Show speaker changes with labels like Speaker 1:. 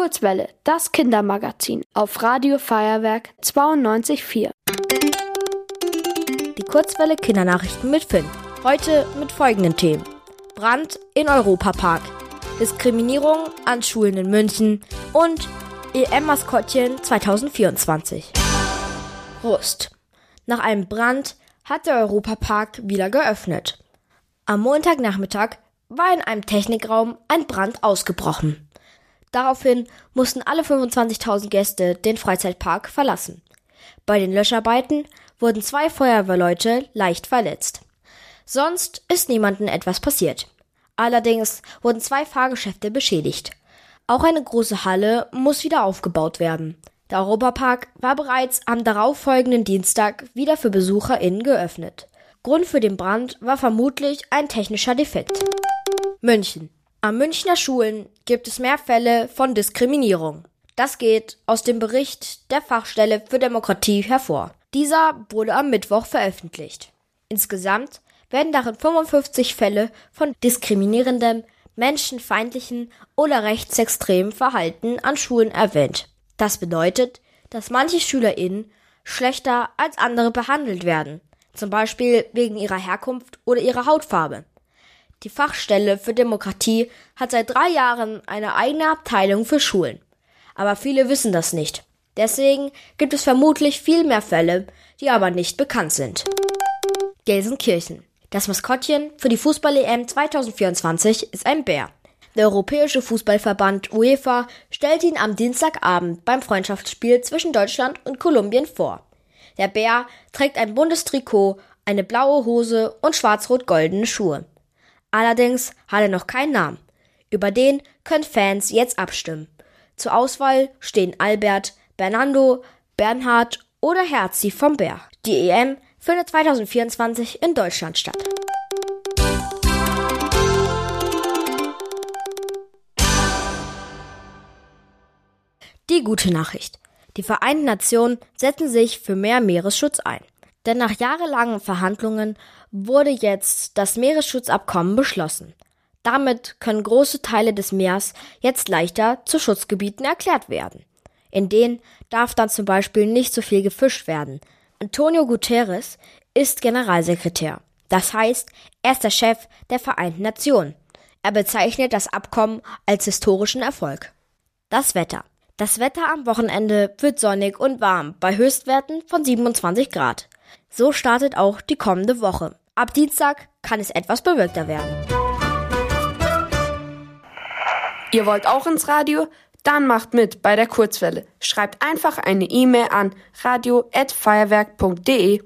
Speaker 1: Kurzwelle, das Kindermagazin auf Radio Feuerwerk 92.4.
Speaker 2: Die Kurzwelle Kindernachrichten mit Finn. Heute mit folgenden Themen. Brand in Europapark, Diskriminierung an Schulen in München und EM-Maskottchen 2024. Rust. Nach einem Brand hat der Europapark wieder geöffnet. Am Montagnachmittag war in einem Technikraum ein Brand ausgebrochen. Daraufhin mussten alle 25.000 Gäste den Freizeitpark verlassen. Bei den Löscharbeiten wurden zwei Feuerwehrleute leicht verletzt. Sonst ist niemandem etwas passiert. Allerdings wurden zwei Fahrgeschäfte beschädigt. Auch eine große Halle muss wieder aufgebaut werden. Der Europapark war bereits am darauffolgenden Dienstag wieder für BesucherInnen geöffnet. Grund für den Brand war vermutlich ein technischer Defekt. München. An Münchner Schulen gibt es mehr Fälle von Diskriminierung. Das geht aus dem Bericht der Fachstelle für Demokratie hervor. Dieser wurde am Mittwoch veröffentlicht. Insgesamt werden darin 55 Fälle von diskriminierendem, menschenfeindlichen oder rechtsextremen Verhalten an Schulen erwähnt. Das bedeutet, dass manche SchülerInnen schlechter als andere behandelt werden, zum Beispiel wegen ihrer Herkunft oder ihrer Hautfarbe. Die Fachstelle für Demokratie hat seit drei Jahren eine eigene Abteilung für Schulen. Aber viele wissen das nicht. Deswegen gibt es vermutlich viel mehr Fälle, die aber nicht bekannt sind. Gelsenkirchen. Das Maskottchen für die Fußball-EM 2024 ist ein Bär. Der Europäische Fußballverband UEFA stellt ihn am Dienstagabend beim Freundschaftsspiel zwischen Deutschland und Kolumbien vor. Der Bär trägt ein buntes Trikot, eine blaue Hose und schwarz-rot-goldene Schuhe. Allerdings hat er noch keinen Namen. Über den können Fans jetzt abstimmen. Zur Auswahl stehen Albert, Bernardo, Bernhard oder Herzi vom Bär. Die EM findet 2024 in Deutschland statt. Die gute Nachricht. Die Vereinten Nationen setzen sich für mehr Meeresschutz ein. Denn nach jahrelangen Verhandlungen wurde jetzt das Meeresschutzabkommen beschlossen. Damit können große Teile des Meers jetzt leichter zu Schutzgebieten erklärt werden. In denen darf dann zum Beispiel nicht so viel gefischt werden. Antonio Guterres ist Generalsekretär. Das heißt, er ist der Chef der Vereinten Nationen. Er bezeichnet das Abkommen als historischen Erfolg. Das Wetter. Das Wetter am Wochenende wird sonnig und warm bei Höchstwerten von 27 Grad. So startet auch die kommende Woche. Ab Dienstag kann es etwas bewölkter werden.
Speaker 1: Ihr wollt auch ins Radio? Dann macht mit bei der Kurzwelle. Schreibt einfach eine E-Mail an radio@feuerwerk.de.